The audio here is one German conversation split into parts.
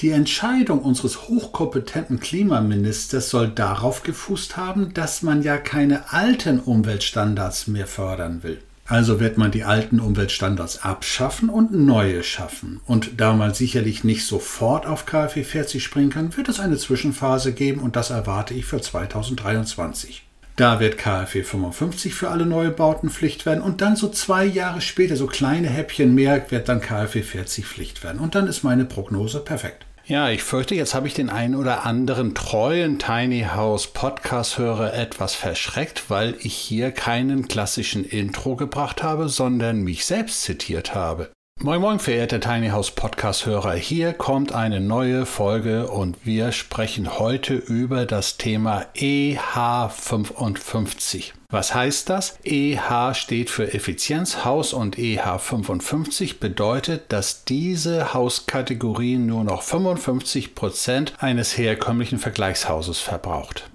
Die Entscheidung unseres hochkompetenten Klimaministers soll darauf gefußt haben, dass man ja keine alten Umweltstandards mehr fördern will. Also wird man die alten Umweltstandards abschaffen und neue schaffen. Und da man sicherlich nicht sofort auf KfW 40 springen kann, wird es eine Zwischenphase geben und das erwarte ich für 2023. Da wird KfW 55 für alle Neubauten Pflicht werden und dann so zwei Jahre später, so kleine Häppchen mehr, wird dann KfW 40 Pflicht werden. Und dann ist meine Prognose perfekt. Ja, ich fürchte, jetzt habe ich den einen oder anderen treuen Tiny House Podcast-Hörer etwas verschreckt, weil ich hier keinen klassischen Intro gebracht habe, sondern mich selbst zitiert habe. Moin Moin, verehrte Tiny House Podcast-Hörer, hier kommt eine neue Folge und wir sprechen heute über das Thema EH55. Was heißt das? EH steht für Effizienzhaus und EH55 bedeutet, dass diese Hauskategorie nur noch 55 Prozent eines herkömmlichen Vergleichshauses verbraucht.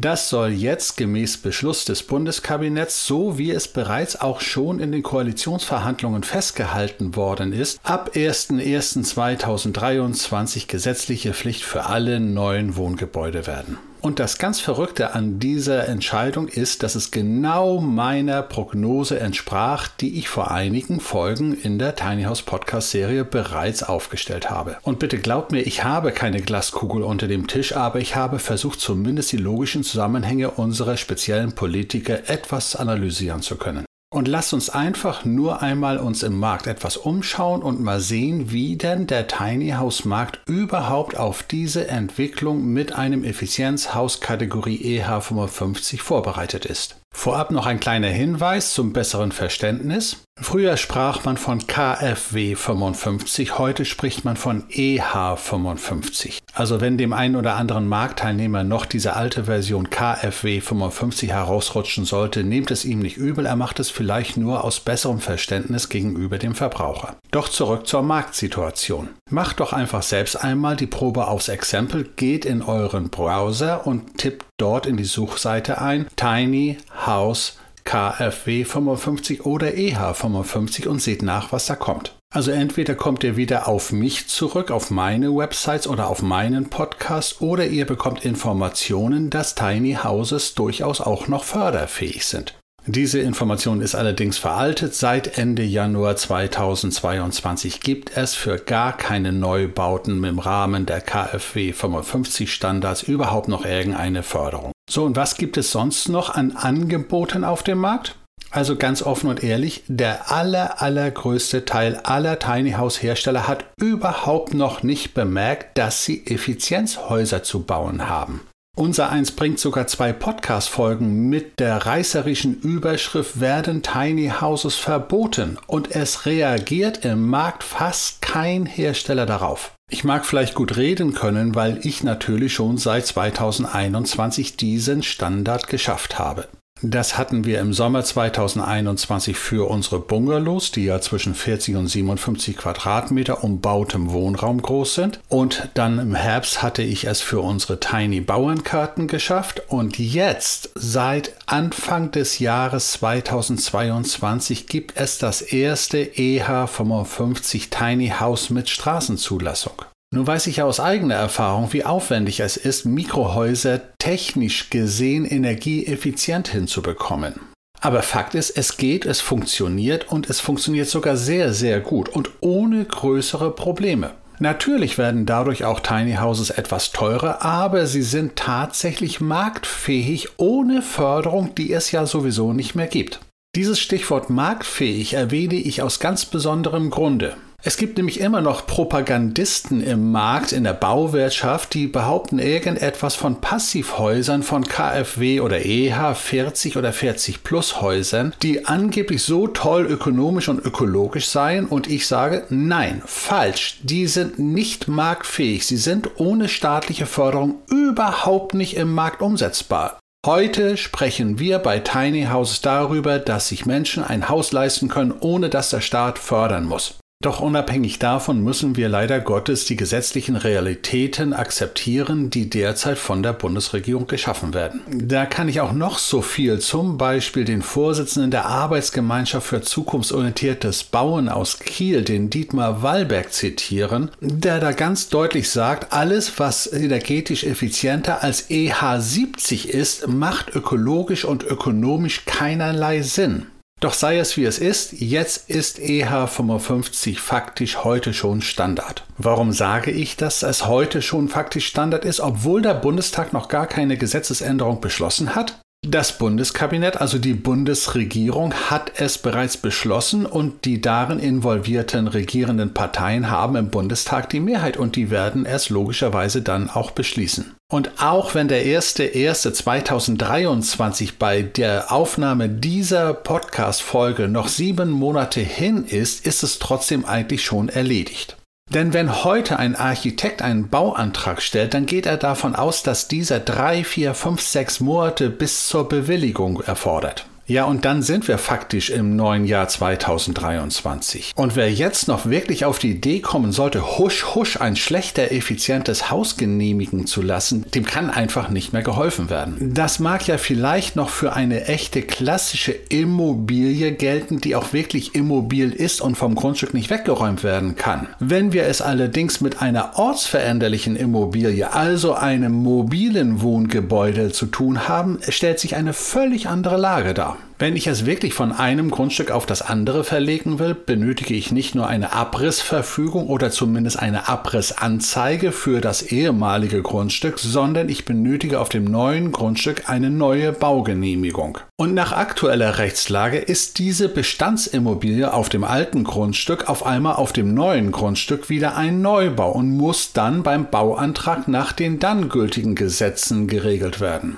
Das soll jetzt gemäß Beschluss des Bundeskabinetts, so wie es bereits auch schon in den Koalitionsverhandlungen festgehalten worden ist, ab 01.01.2023 gesetzliche Pflicht für alle neuen Wohngebäude werden. Und das ganz Verrückte an dieser Entscheidung ist, dass es genau meiner Prognose entsprach, die ich vor einigen Folgen in der Tiny House Podcast Serie bereits aufgestellt habe. Und bitte glaubt mir, ich habe keine Glaskugel unter dem Tisch, aber ich habe versucht, zumindest die logischen Zusammenhänge unserer speziellen Politiker etwas analysieren zu können. Und lasst uns einfach nur einmal uns im Markt etwas umschauen und mal sehen, wie denn der Tiny House Markt überhaupt auf diese Entwicklung mit einem Effizienzhaus Kategorie EH55 vorbereitet ist. Vorab noch ein kleiner Hinweis zum besseren Verständnis. Früher sprach man von KfW 55, heute spricht man von EH 55. Also wenn dem einen oder anderen Marktteilnehmer noch diese alte Version KfW 55 herausrutschen sollte, nehmt es ihm nicht übel, er macht es vielleicht nur aus besserem Verständnis gegenüber dem Verbraucher. Doch zurück zur Marktsituation. Macht doch einfach selbst einmal die Probe aufs Exempel, geht in euren Browser und tippt dort in die Suchseite ein Tiny House KfW 55 oder EH 55 und seht nach, was da kommt. Also entweder kommt ihr wieder auf mich zurück, auf meine Websites oder auf meinen Podcast oder ihr bekommt Informationen, dass Tiny Houses durchaus auch noch förderfähig sind. Diese Information ist allerdings veraltet. Seit Ende Januar 2022 gibt es für gar keine Neubauten im Rahmen der KfW 55 Standards überhaupt noch irgendeine Förderung. So, und was gibt es sonst noch an Angeboten auf dem Markt? Also ganz offen und ehrlich, der aller, allergrößte Teil aller Tiny House Hersteller hat überhaupt noch nicht bemerkt, dass sie Effizienzhäuser zu bauen haben. Unser eins bringt sogar zwei Podcast-Folgen mit der reißerischen Überschrift Werden Tiny Houses verboten und es reagiert im Markt fast kein Hersteller darauf. Ich mag vielleicht gut reden können, weil ich natürlich schon seit 2021 diesen Standard geschafft habe. Das hatten wir im Sommer 2021 für unsere Bungalows, die ja zwischen 40 und 57 Quadratmeter umbautem Wohnraum groß sind. Und dann im Herbst hatte ich es für unsere Tiny Bauernkarten geschafft. Und jetzt, seit Anfang des Jahres 2022, gibt es das erste EH55 Tiny House mit Straßenzulassung. Nun weiß ich ja aus eigener Erfahrung, wie aufwendig es ist, Mikrohäuser technisch gesehen energieeffizient hinzubekommen. Aber Fakt ist, es geht, es funktioniert und es funktioniert sogar sehr, sehr gut und ohne größere Probleme. Natürlich werden dadurch auch Tiny Houses etwas teurer, aber sie sind tatsächlich marktfähig ohne Förderung, die es ja sowieso nicht mehr gibt. Dieses Stichwort marktfähig erwähne ich aus ganz besonderem Grunde. Es gibt nämlich immer noch Propagandisten im Markt, in der Bauwirtschaft, die behaupten irgendetwas von Passivhäusern von KfW oder EH 40 oder 40 Plus Häusern, die angeblich so toll ökonomisch und ökologisch seien und ich sage, nein, falsch, die sind nicht marktfähig, sie sind ohne staatliche Förderung überhaupt nicht im Markt umsetzbar. Heute sprechen wir bei Tiny Houses darüber, dass sich Menschen ein Haus leisten können, ohne dass der Staat fördern muss. Doch unabhängig davon müssen wir leider Gottes die gesetzlichen Realitäten akzeptieren, die derzeit von der Bundesregierung geschaffen werden. Da kann ich auch noch so viel, zum Beispiel den Vorsitzenden der Arbeitsgemeinschaft für zukunftsorientiertes Bauen aus Kiel, den Dietmar Wallberg, zitieren, der da ganz deutlich sagt, alles, was energetisch effizienter als EH70 ist, macht ökologisch und ökonomisch keinerlei Sinn. Doch sei es wie es ist, jetzt ist EH55 faktisch heute schon Standard. Warum sage ich, dass es heute schon faktisch Standard ist, obwohl der Bundestag noch gar keine Gesetzesänderung beschlossen hat? Das Bundeskabinett, also die Bundesregierung, hat es bereits beschlossen und die darin involvierten regierenden Parteien haben im Bundestag die Mehrheit und die werden es logischerweise dann auch beschließen. Und auch wenn der 1.1.2023 bei der Aufnahme dieser Podcast-Folge noch sieben Monate hin ist, ist es trotzdem eigentlich schon erledigt. Denn wenn heute ein Architekt einen Bauantrag stellt, dann geht er davon aus, dass dieser drei, vier, fünf, sechs Monate bis zur Bewilligung erfordert. Ja, und dann sind wir faktisch im neuen Jahr 2023. Und wer jetzt noch wirklich auf die Idee kommen sollte, husch husch ein schlechter, effizientes Haus genehmigen zu lassen, dem kann einfach nicht mehr geholfen werden. Das mag ja vielleicht noch für eine echte klassische Immobilie gelten, die auch wirklich immobil ist und vom Grundstück nicht weggeräumt werden kann. Wenn wir es allerdings mit einer ortsveränderlichen Immobilie, also einem mobilen Wohngebäude zu tun haben, stellt sich eine völlig andere Lage dar. Wenn ich es wirklich von einem Grundstück auf das andere verlegen will, benötige ich nicht nur eine Abrissverfügung oder zumindest eine Abrissanzeige für das ehemalige Grundstück, sondern ich benötige auf dem neuen Grundstück eine neue Baugenehmigung. Und nach aktueller Rechtslage ist diese Bestandsimmobilie auf dem alten Grundstück auf einmal auf dem neuen Grundstück wieder ein Neubau und muss dann beim Bauantrag nach den dann gültigen Gesetzen geregelt werden.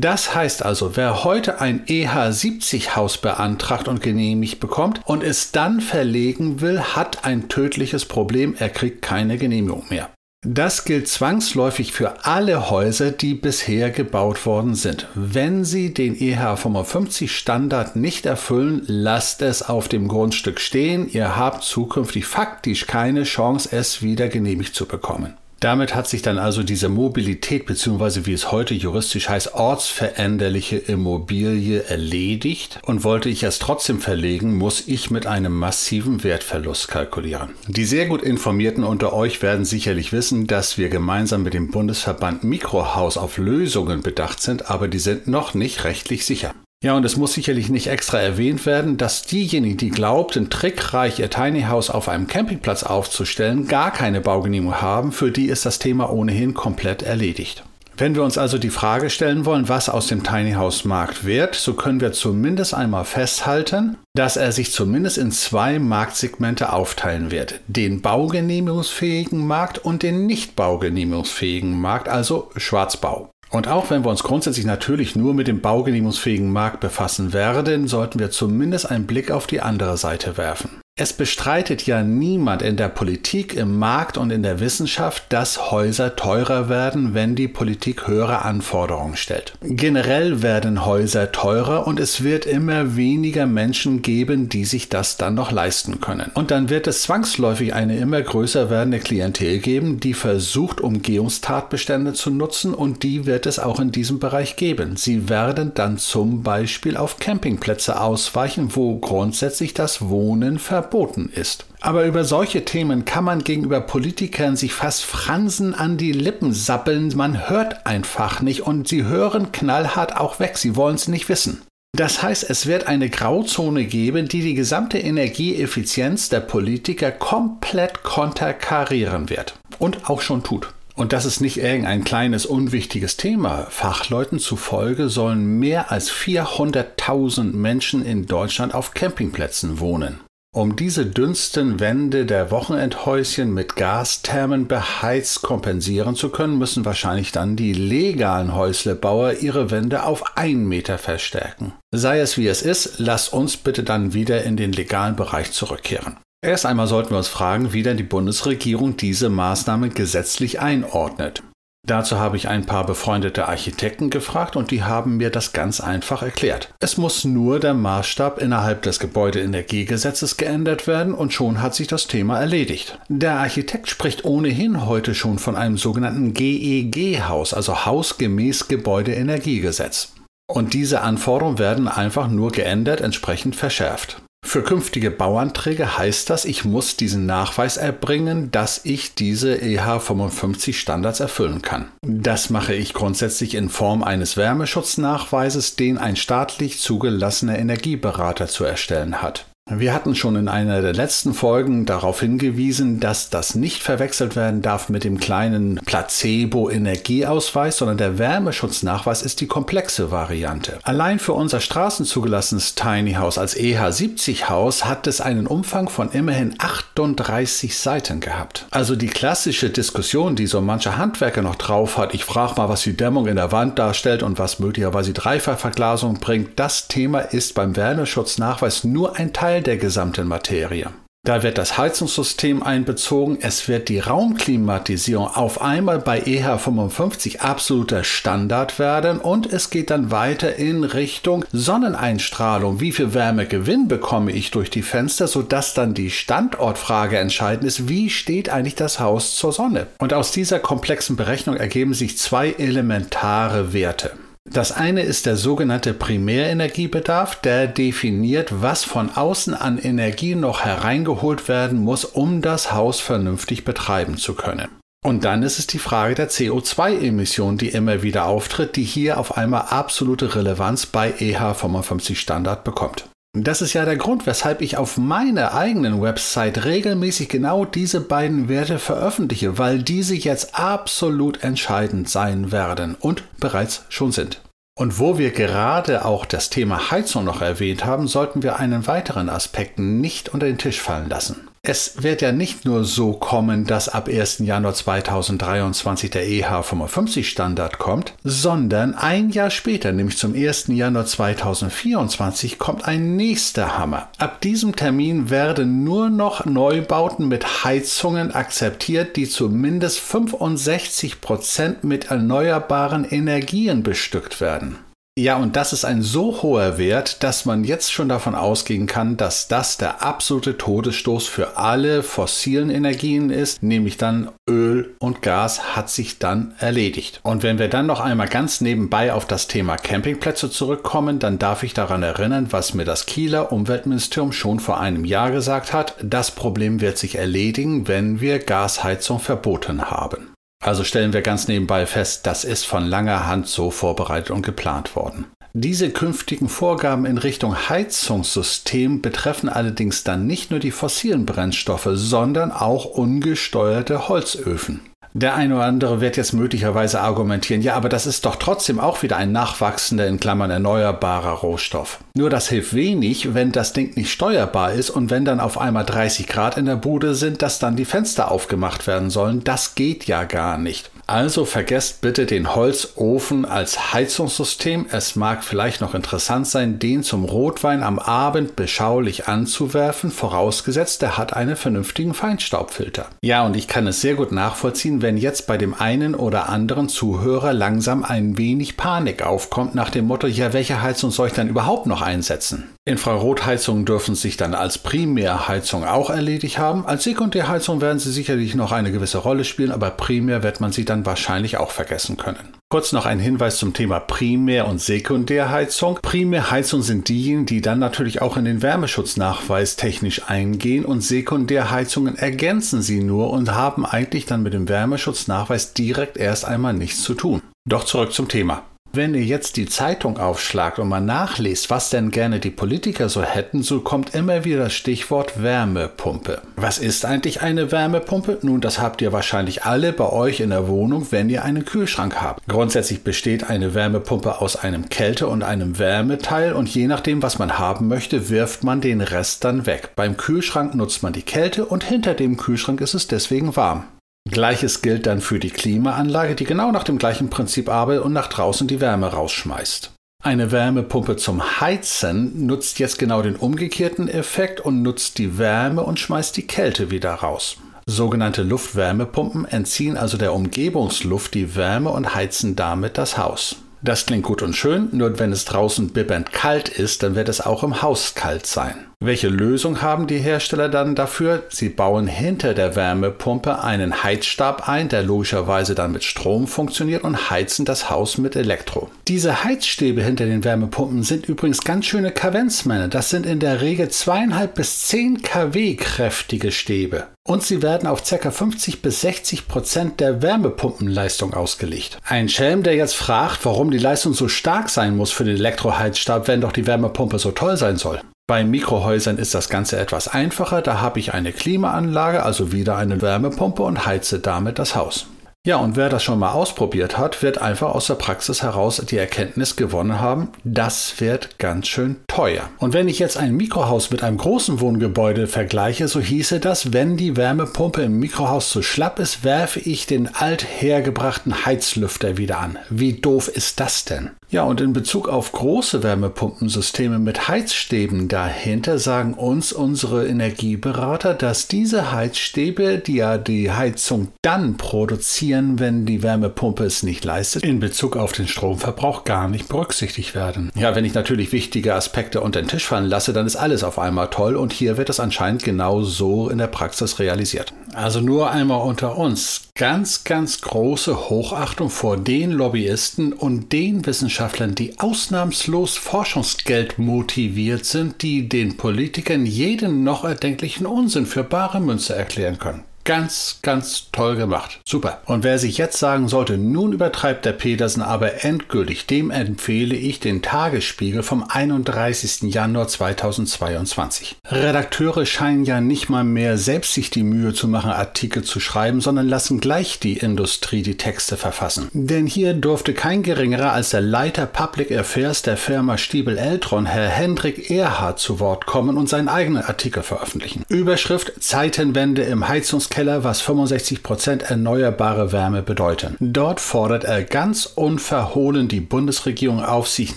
Das heißt also, wer heute ein EH70-Haus beantragt und genehmigt bekommt und es dann verlegen will, hat ein tödliches Problem, er kriegt keine Genehmigung mehr. Das gilt zwangsläufig für alle Häuser, die bisher gebaut worden sind. Wenn Sie den EH55 Standard nicht erfüllen, lasst es auf dem Grundstück stehen. Ihr habt zukünftig faktisch keine Chance, es wieder genehmigt zu bekommen. Damit hat sich dann also diese Mobilität bzw. wie es heute juristisch heißt, ortsveränderliche Immobilie erledigt und wollte ich es trotzdem verlegen, muss ich mit einem massiven Wertverlust kalkulieren. Die sehr gut informierten unter euch werden sicherlich wissen, dass wir gemeinsam mit dem Bundesverband Mikrohaus auf Lösungen bedacht sind, aber die sind noch nicht rechtlich sicher. Ja, und es muss sicherlich nicht extra erwähnt werden, dass diejenigen, die glaubten, trickreich ihr Tiny House auf einem Campingplatz aufzustellen, gar keine Baugenehmigung haben, für die ist das Thema ohnehin komplett erledigt. Wenn wir uns also die Frage stellen wollen, was aus dem Tiny House Markt wird, so können wir zumindest einmal festhalten, dass er sich zumindest in zwei Marktsegmente aufteilen wird. Den baugenehmigungsfähigen Markt und den nicht baugenehmigungsfähigen Markt, also Schwarzbau. Und auch wenn wir uns grundsätzlich natürlich nur mit dem baugenehmigungsfähigen Markt befassen werden, sollten wir zumindest einen Blick auf die andere Seite werfen. Es bestreitet ja niemand in der Politik, im Markt und in der Wissenschaft, dass Häuser teurer werden, wenn die Politik höhere Anforderungen stellt. Generell werden Häuser teurer und es wird immer weniger Menschen geben, die sich das dann noch leisten können. Und dann wird es zwangsläufig eine immer größer werdende Klientel geben, die versucht, Umgehungstatbestände zu nutzen und die wird es auch in diesem Bereich geben. Sie werden dann zum Beispiel auf Campingplätze ausweichen, wo grundsätzlich das Wohnen verboten verboten ist. Aber über solche Themen kann man gegenüber Politikern sich fast Fransen an die Lippen sappeln. Man hört einfach nicht und sie hören knallhart auch weg. Sie wollen es nicht wissen. Das heißt, es wird eine Grauzone geben, die die gesamte Energieeffizienz der Politiker komplett konterkarieren wird. Und auch schon tut. Und das ist nicht irgendein kleines, unwichtiges Thema. Fachleuten zufolge sollen mehr als 400.000 Menschen in Deutschland auf Campingplätzen wohnen. Um diese dünsten Wände der Wochenendhäuschen mit Gasthermen beheizt kompensieren zu können, müssen wahrscheinlich dann die legalen Häuslebauer ihre Wände auf einen Meter verstärken. Sei es wie es ist, lass uns bitte dann wieder in den legalen Bereich zurückkehren. Erst einmal sollten wir uns fragen, wie denn die Bundesregierung diese Maßnahme gesetzlich einordnet. Dazu habe ich ein paar befreundete Architekten gefragt und die haben mir das ganz einfach erklärt. Es muss nur der Maßstab innerhalb des Gebäudeenergiegesetzes geändert werden und schon hat sich das Thema erledigt. Der Architekt spricht ohnehin heute schon von einem sogenannten GEG-Haus, also Hausgemäß Gebäudeenergiegesetz. Und diese Anforderungen werden einfach nur geändert, entsprechend verschärft. Für künftige Bauanträge heißt das, ich muss diesen Nachweis erbringen, dass ich diese EH55 Standards erfüllen kann. Das mache ich grundsätzlich in Form eines Wärmeschutznachweises, den ein staatlich zugelassener Energieberater zu erstellen hat. Wir hatten schon in einer der letzten Folgen darauf hingewiesen, dass das nicht verwechselt werden darf mit dem kleinen Placebo-Energieausweis, sondern der Wärmeschutznachweis ist die komplexe Variante. Allein für unser straßenzugelassenes Tiny House als EH70 Haus hat es einen Umfang von immerhin 38 Seiten gehabt. Also die klassische Diskussion, die so mancher Handwerker noch drauf hat, ich frage mal, was die Dämmung in der Wand darstellt und was möglicherweise Dreifachverglasung bringt, das Thema ist beim Wärmeschutznachweis nur ein Teil Teil der gesamten Materie. Da wird das Heizungssystem einbezogen, es wird die Raumklimatisierung auf einmal bei EH55 absoluter Standard werden und es geht dann weiter in Richtung Sonneneinstrahlung. Wie viel Wärmegewinn bekomme ich durch die Fenster, sodass dann die Standortfrage entscheidend ist, wie steht eigentlich das Haus zur Sonne? Und aus dieser komplexen Berechnung ergeben sich zwei elementare Werte. Das eine ist der sogenannte Primärenergiebedarf, der definiert, was von außen an Energie noch hereingeholt werden muss, um das Haus vernünftig betreiben zu können. Und dann ist es die Frage der CO2-Emission, die immer wieder auftritt, die hier auf einmal absolute Relevanz bei EH55 Standard bekommt. Das ist ja der Grund, weshalb ich auf meiner eigenen Website regelmäßig genau diese beiden Werte veröffentliche, weil diese jetzt absolut entscheidend sein werden und bereits schon sind. Und wo wir gerade auch das Thema Heizung noch erwähnt haben, sollten wir einen weiteren Aspekt nicht unter den Tisch fallen lassen. Es wird ja nicht nur so kommen, dass ab 1. Januar 2023 der EH55 Standard kommt, sondern ein Jahr später, nämlich zum 1. Januar 2024, kommt ein nächster Hammer. Ab diesem Termin werden nur noch Neubauten mit Heizungen akzeptiert, die zumindest 65 Prozent mit erneuerbaren Energien bestückt werden. Ja, und das ist ein so hoher Wert, dass man jetzt schon davon ausgehen kann, dass das der absolute Todesstoß für alle fossilen Energien ist, nämlich dann Öl und Gas hat sich dann erledigt. Und wenn wir dann noch einmal ganz nebenbei auf das Thema Campingplätze zurückkommen, dann darf ich daran erinnern, was mir das Kieler Umweltministerium schon vor einem Jahr gesagt hat, das Problem wird sich erledigen, wenn wir Gasheizung verboten haben. Also stellen wir ganz nebenbei fest, das ist von langer Hand so vorbereitet und geplant worden. Diese künftigen Vorgaben in Richtung Heizungssystem betreffen allerdings dann nicht nur die fossilen Brennstoffe, sondern auch ungesteuerte Holzöfen. Der eine oder andere wird jetzt möglicherweise argumentieren, ja, aber das ist doch trotzdem auch wieder ein nachwachsender in Klammern erneuerbarer Rohstoff. Nur das hilft wenig, wenn das Ding nicht steuerbar ist und wenn dann auf einmal 30 Grad in der Bude sind, dass dann die Fenster aufgemacht werden sollen. Das geht ja gar nicht. Also vergesst bitte den Holzofen als Heizungssystem. Es mag vielleicht noch interessant sein, den zum Rotwein am Abend beschaulich anzuwerfen, vorausgesetzt, er hat einen vernünftigen Feinstaubfilter. Ja, und ich kann es sehr gut nachvollziehen, wenn jetzt bei dem einen oder anderen Zuhörer langsam ein wenig Panik aufkommt nach dem Motto, ja, welche Heizung soll ich dann überhaupt noch einsetzen? Infrarotheizungen dürfen sich dann als Primärheizung auch erledigt haben. Als Sekundärheizung werden sie sicherlich noch eine gewisse Rolle spielen, aber primär wird man sie dann wahrscheinlich auch vergessen können. Kurz noch ein Hinweis zum Thema Primär- und Sekundärheizung. Primärheizung sind diejenigen, die dann natürlich auch in den Wärmeschutznachweis technisch eingehen und Sekundärheizungen ergänzen sie nur und haben eigentlich dann mit dem Wärmeschutznachweis direkt erst einmal nichts zu tun. Doch zurück zum Thema. Wenn ihr jetzt die Zeitung aufschlagt und mal nachlest, was denn gerne die Politiker so hätten, so kommt immer wieder das Stichwort Wärmepumpe. Was ist eigentlich eine Wärmepumpe? Nun, das habt ihr wahrscheinlich alle bei euch in der Wohnung, wenn ihr einen Kühlschrank habt. Grundsätzlich besteht eine Wärmepumpe aus einem Kälte- und einem Wärmeteil und je nachdem, was man haben möchte, wirft man den Rest dann weg. Beim Kühlschrank nutzt man die Kälte und hinter dem Kühlschrank ist es deswegen warm. Gleiches gilt dann für die Klimaanlage, die genau nach dem gleichen Prinzip arbeitet und nach draußen die Wärme rausschmeißt. Eine Wärmepumpe zum Heizen nutzt jetzt genau den umgekehrten Effekt und nutzt die Wärme und schmeißt die Kälte wieder raus. Sogenannte Luftwärmepumpen entziehen also der Umgebungsluft die Wärme und heizen damit das Haus. Das klingt gut und schön, nur wenn es draußen bibbernd kalt ist, dann wird es auch im Haus kalt sein. Welche Lösung haben die Hersteller dann dafür? Sie bauen hinter der Wärmepumpe einen Heizstab ein, der logischerweise dann mit Strom funktioniert und heizen das Haus mit Elektro. Diese Heizstäbe hinter den Wärmepumpen sind übrigens ganz schöne Kavenzmänner. Das sind in der Regel zweieinhalb bis zehn kW kräftige Stäbe. Und sie werden auf ca. 50 bis 60 Prozent der Wärmepumpenleistung ausgelegt. Ein Schelm, der jetzt fragt, warum die Leistung so stark sein muss für den Elektroheizstab, wenn doch die Wärmepumpe so toll sein soll. Bei Mikrohäusern ist das Ganze etwas einfacher. Da habe ich eine Klimaanlage, also wieder eine Wärmepumpe und heize damit das Haus. Ja, und wer das schon mal ausprobiert hat, wird einfach aus der Praxis heraus die Erkenntnis gewonnen haben, das wird ganz schön teuer. Und wenn ich jetzt ein Mikrohaus mit einem großen Wohngebäude vergleiche, so hieße das, wenn die Wärmepumpe im Mikrohaus zu schlapp ist, werfe ich den althergebrachten Heizlüfter wieder an. Wie doof ist das denn? Ja, und in Bezug auf große Wärmepumpensysteme mit Heizstäben dahinter sagen uns unsere Energieberater, dass diese Heizstäbe, die ja die Heizung dann produzieren, wenn die Wärmepumpe es nicht leistet, in Bezug auf den Stromverbrauch gar nicht berücksichtigt werden. Ja, wenn ich natürlich wichtige Aspekte unter den Tisch fallen lasse, dann ist alles auf einmal toll und hier wird es anscheinend genau so in der Praxis realisiert. Also nur einmal unter uns. Ganz, ganz große Hochachtung vor den Lobbyisten und den Wissenschaftlern, die ausnahmslos Forschungsgeld motiviert sind, die den Politikern jeden noch erdenklichen Unsinn für bare Münze erklären können. Ganz, ganz toll gemacht. Super. Und wer sich jetzt sagen sollte, nun übertreibt der Petersen aber endgültig, dem empfehle ich den Tagesspiegel vom 31. Januar 2022. Redakteure scheinen ja nicht mal mehr selbst sich die Mühe zu machen, Artikel zu schreiben, sondern lassen gleich die Industrie die Texte verfassen. Denn hier durfte kein geringerer als der Leiter Public Affairs der Firma Stiebel Eltron, Herr Hendrik Erhard, zu Wort kommen und seinen eigenen Artikel veröffentlichen. Überschrift Zeitenwende im Heizungs Keller, was 65% erneuerbare Wärme bedeuten. Dort fordert er ganz unverhohlen die Bundesregierung auf, sich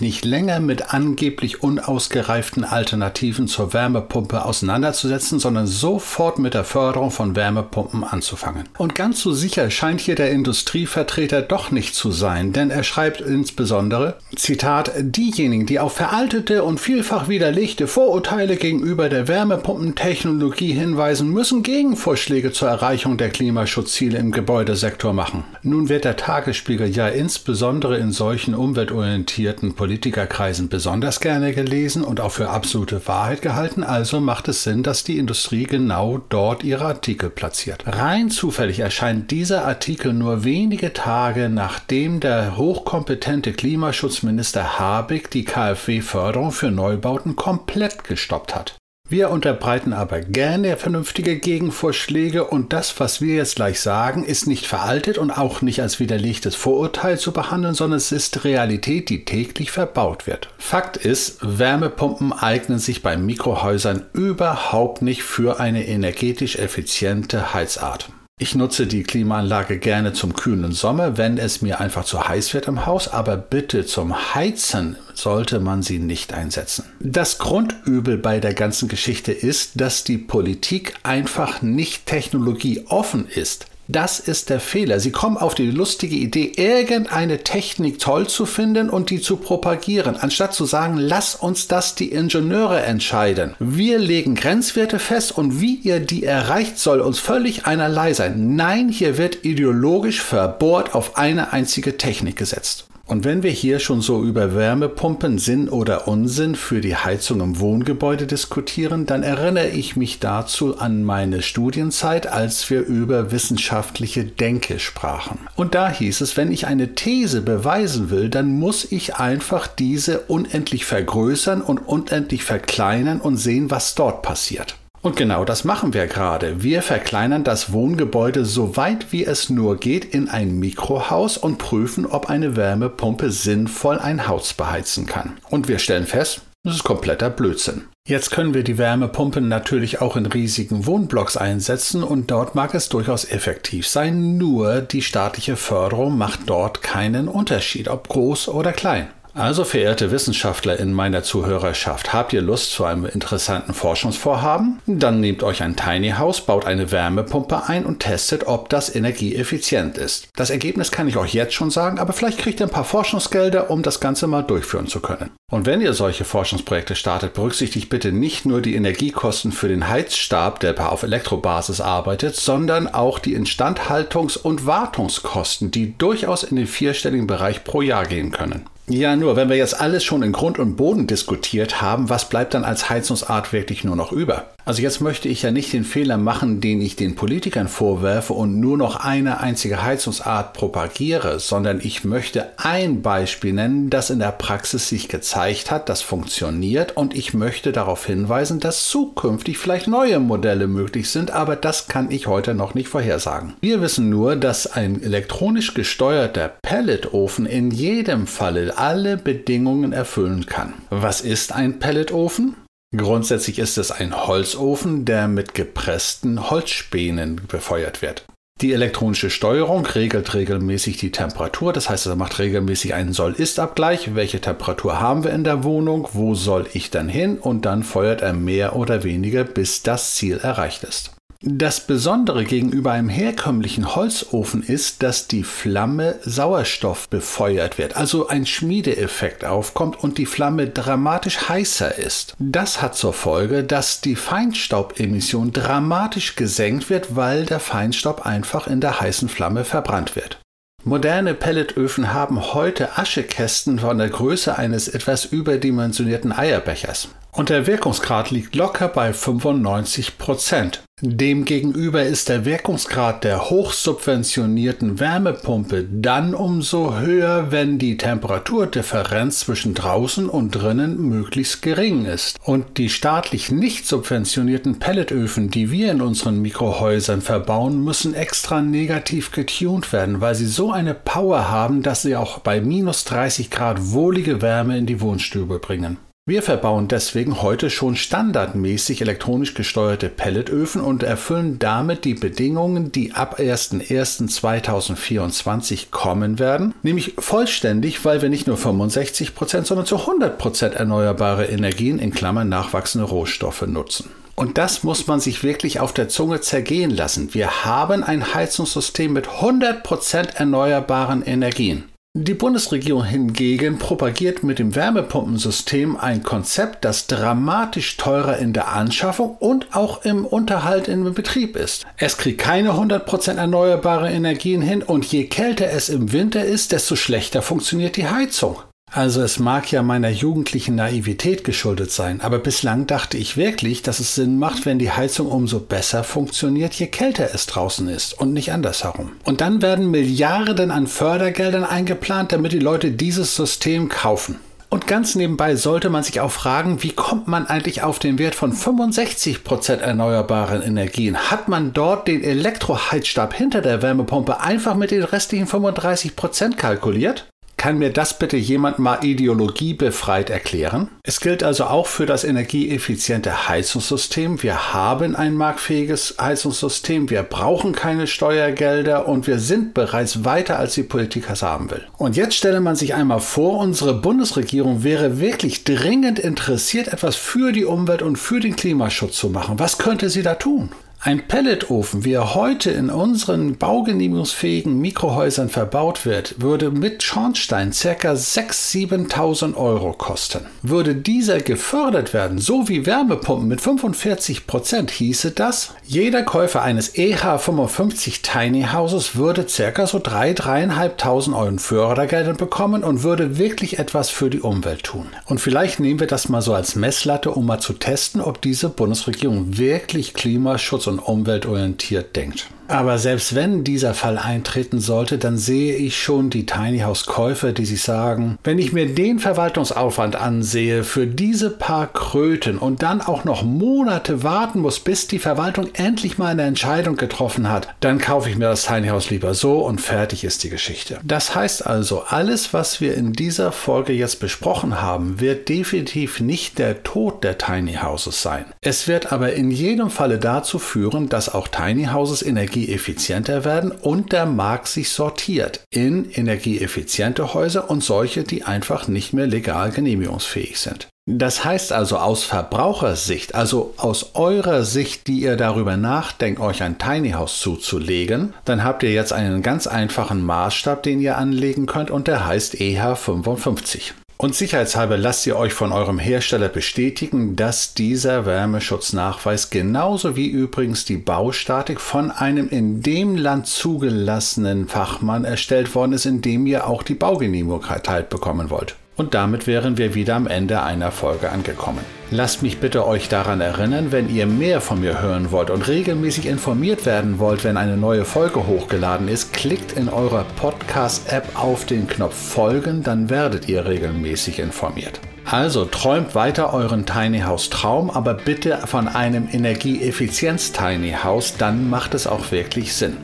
nicht länger mit angeblich unausgereiften Alternativen zur Wärmepumpe auseinanderzusetzen, sondern sofort mit der Förderung von Wärmepumpen anzufangen. Und ganz so sicher scheint hier der Industrievertreter doch nicht zu sein, denn er schreibt insbesondere, Zitat, diejenigen, die auf veraltete und vielfach widerlegte Vorurteile gegenüber der Wärmepumpentechnologie hinweisen, müssen Gegenvorschläge zur Erreichung der Klimaschutzziele im Gebäudesektor machen. Nun wird der Tagesspiegel ja insbesondere in solchen umweltorientierten Politikerkreisen besonders gerne gelesen und auch für absolute Wahrheit gehalten, also macht es Sinn, dass die Industrie genau dort ihre Artikel platziert. Rein zufällig erscheint dieser Artikel nur wenige Tage nachdem der hochkompetente Klimaschutzminister Habeck die KfW-Förderung für Neubauten komplett gestoppt hat. Wir unterbreiten aber gerne vernünftige Gegenvorschläge und das, was wir jetzt gleich sagen, ist nicht veraltet und auch nicht als widerlegtes Vorurteil zu behandeln, sondern es ist Realität, die täglich verbaut wird. Fakt ist, Wärmepumpen eignen sich bei Mikrohäusern überhaupt nicht für eine energetisch effiziente Heizart. Ich nutze die Klimaanlage gerne zum kühlen Sommer, wenn es mir einfach zu heiß wird im Haus, aber bitte zum Heizen sollte man sie nicht einsetzen. Das Grundübel bei der ganzen Geschichte ist, dass die Politik einfach nicht technologieoffen ist. Das ist der Fehler. Sie kommen auf die lustige Idee, irgendeine Technik toll zu finden und die zu propagieren, anstatt zu sagen, lass uns das die Ingenieure entscheiden. Wir legen Grenzwerte fest und wie ihr die erreicht, soll uns völlig einerlei sein. Nein, hier wird ideologisch verbohrt auf eine einzige Technik gesetzt. Und wenn wir hier schon so über Wärmepumpen Sinn oder Unsinn für die Heizung im Wohngebäude diskutieren, dann erinnere ich mich dazu an meine Studienzeit, als wir über wissenschaftliche Denke sprachen. Und da hieß es, wenn ich eine These beweisen will, dann muss ich einfach diese unendlich vergrößern und unendlich verkleinern und sehen, was dort passiert. Und genau das machen wir gerade. Wir verkleinern das Wohngebäude so weit wie es nur geht in ein Mikrohaus und prüfen, ob eine Wärmepumpe sinnvoll ein Haus beheizen kann. Und wir stellen fest, das ist kompletter Blödsinn. Jetzt können wir die Wärmepumpen natürlich auch in riesigen Wohnblocks einsetzen und dort mag es durchaus effektiv sein, nur die staatliche Förderung macht dort keinen Unterschied, ob groß oder klein. Also, verehrte Wissenschaftler in meiner Zuhörerschaft, habt ihr Lust zu einem interessanten Forschungsvorhaben? Dann nehmt euch ein Tiny House, baut eine Wärmepumpe ein und testet, ob das energieeffizient ist. Das Ergebnis kann ich euch jetzt schon sagen, aber vielleicht kriegt ihr ein paar Forschungsgelder, um das Ganze mal durchführen zu können. Und wenn ihr solche Forschungsprojekte startet, berücksichtigt bitte nicht nur die Energiekosten für den Heizstab, der auf Elektrobasis arbeitet, sondern auch die Instandhaltungs- und Wartungskosten, die durchaus in den vierstelligen Bereich pro Jahr gehen können. Ja, nur, wenn wir jetzt alles schon in Grund und Boden diskutiert haben, was bleibt dann als Heizungsart wirklich nur noch über? Also jetzt möchte ich ja nicht den Fehler machen, den ich den Politikern vorwerfe und nur noch eine einzige Heizungsart propagiere, sondern ich möchte ein Beispiel nennen, das in der Praxis sich gezeigt hat, das funktioniert und ich möchte darauf hinweisen, dass zukünftig vielleicht neue Modelle möglich sind, aber das kann ich heute noch nicht vorhersagen. Wir wissen nur, dass ein elektronisch gesteuerter Pelletofen in jedem Falle alle Bedingungen erfüllen kann. Was ist ein Pelletofen? Grundsätzlich ist es ein Holzofen, der mit gepressten Holzspänen befeuert wird. Die elektronische Steuerung regelt regelmäßig die Temperatur, das heißt, er macht regelmäßig einen Soll-Ist-Abgleich. Welche Temperatur haben wir in der Wohnung? Wo soll ich dann hin? Und dann feuert er mehr oder weniger, bis das Ziel erreicht ist. Das Besondere gegenüber einem herkömmlichen Holzofen ist, dass die Flamme Sauerstoff befeuert wird, also ein Schmiedeeffekt aufkommt und die Flamme dramatisch heißer ist. Das hat zur Folge, dass die Feinstaubemission dramatisch gesenkt wird, weil der Feinstaub einfach in der heißen Flamme verbrannt wird. Moderne Pelletöfen haben heute Aschekästen von der Größe eines etwas überdimensionierten Eierbechers. Und der Wirkungsgrad liegt locker bei 95 Prozent. Demgegenüber ist der Wirkungsgrad der hochsubventionierten Wärmepumpe dann umso höher, wenn die Temperaturdifferenz zwischen draußen und drinnen möglichst gering ist. Und die staatlich nicht subventionierten Pelletöfen, die wir in unseren Mikrohäusern verbauen, müssen extra negativ getunt werden, weil sie so eine Power haben, dass sie auch bei minus 30 Grad wohlige Wärme in die Wohnstube bringen. Wir verbauen deswegen heute schon standardmäßig elektronisch gesteuerte Pelletöfen und erfüllen damit die Bedingungen, die ab 01.01.2024 kommen werden, nämlich vollständig, weil wir nicht nur 65%, sondern zu 100% erneuerbare Energien in Klammern nachwachsende Rohstoffe nutzen. Und das muss man sich wirklich auf der Zunge zergehen lassen. Wir haben ein Heizungssystem mit 100% erneuerbaren Energien. Die Bundesregierung hingegen propagiert mit dem Wärmepumpensystem ein Konzept, das dramatisch teurer in der Anschaffung und auch im Unterhalt im Betrieb ist. Es kriegt keine 100% erneuerbare Energien hin und je kälter es im Winter ist, desto schlechter funktioniert die Heizung. Also es mag ja meiner jugendlichen Naivität geschuldet sein, aber bislang dachte ich wirklich, dass es Sinn macht, wenn die Heizung umso besser funktioniert, je kälter es draußen ist und nicht andersherum. Und dann werden Milliarden an Fördergeldern eingeplant, damit die Leute dieses System kaufen. Und ganz nebenbei sollte man sich auch fragen, wie kommt man eigentlich auf den Wert von 65% erneuerbaren Energien? Hat man dort den Elektroheizstab hinter der Wärmepumpe einfach mit den restlichen 35% kalkuliert? Kann mir das bitte jemand mal ideologiebefreit erklären? Es gilt also auch für das energieeffiziente Heizungssystem. Wir haben ein marktfähiges Heizungssystem, wir brauchen keine Steuergelder und wir sind bereits weiter, als die Politik es haben will. Und jetzt stelle man sich einmal vor, unsere Bundesregierung wäre wirklich dringend interessiert, etwas für die Umwelt und für den Klimaschutz zu machen. Was könnte sie da tun? Ein Pelletofen, wie er heute in unseren baugenehmigungsfähigen Mikrohäusern verbaut wird, würde mit Schornstein ca. 6.000, 7.000 Euro kosten. Würde dieser gefördert werden, so wie Wärmepumpen mit 45 Prozent, hieße das, jeder Käufer eines EH55 Tiny Houses würde ca. so 3.000, 3.500 Euro Fördergelder bekommen und würde wirklich etwas für die Umwelt tun. Und vielleicht nehmen wir das mal so als Messlatte, um mal zu testen, ob diese Bundesregierung wirklich Klimaschutz und umweltorientiert denkt. Aber selbst wenn dieser Fall eintreten sollte, dann sehe ich schon die Tiny House Käufer, die sich sagen, wenn ich mir den Verwaltungsaufwand ansehe für diese paar Kröten und dann auch noch Monate warten muss, bis die Verwaltung endlich mal eine Entscheidung getroffen hat, dann kaufe ich mir das Tiny House lieber so und fertig ist die Geschichte. Das heißt also, alles, was wir in dieser Folge jetzt besprochen haben, wird definitiv nicht der Tod der Tiny Houses sein. Es wird aber in jedem Falle dazu führen, dass auch Tiny Houses Energie energieeffizienter werden und der Markt sich sortiert in energieeffiziente Häuser und solche, die einfach nicht mehr legal genehmigungsfähig sind. Das heißt also aus Verbrauchersicht, also aus eurer Sicht, die ihr darüber nachdenkt, euch ein Tiny House zuzulegen, dann habt ihr jetzt einen ganz einfachen Maßstab, den ihr anlegen könnt und der heißt EH55. Und sicherheitshalber lasst ihr euch von eurem Hersteller bestätigen, dass dieser Wärmeschutznachweis genauso wie übrigens die Baustatik von einem in dem Land zugelassenen Fachmann erstellt worden ist, in dem ihr auch die Baugenehmigung erteilt bekommen wollt. Und damit wären wir wieder am Ende einer Folge angekommen. Lasst mich bitte euch daran erinnern, wenn ihr mehr von mir hören wollt und regelmäßig informiert werden wollt, wenn eine neue Folge hochgeladen ist, klickt in eurer Podcast-App auf den Knopf Folgen, dann werdet ihr regelmäßig informiert. Also träumt weiter euren Tiny House Traum, aber bitte von einem Energieeffizienz Tiny House, dann macht es auch wirklich Sinn.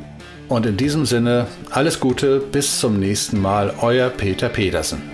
Und in diesem Sinne, alles Gute, bis zum nächsten Mal, euer Peter Pedersen.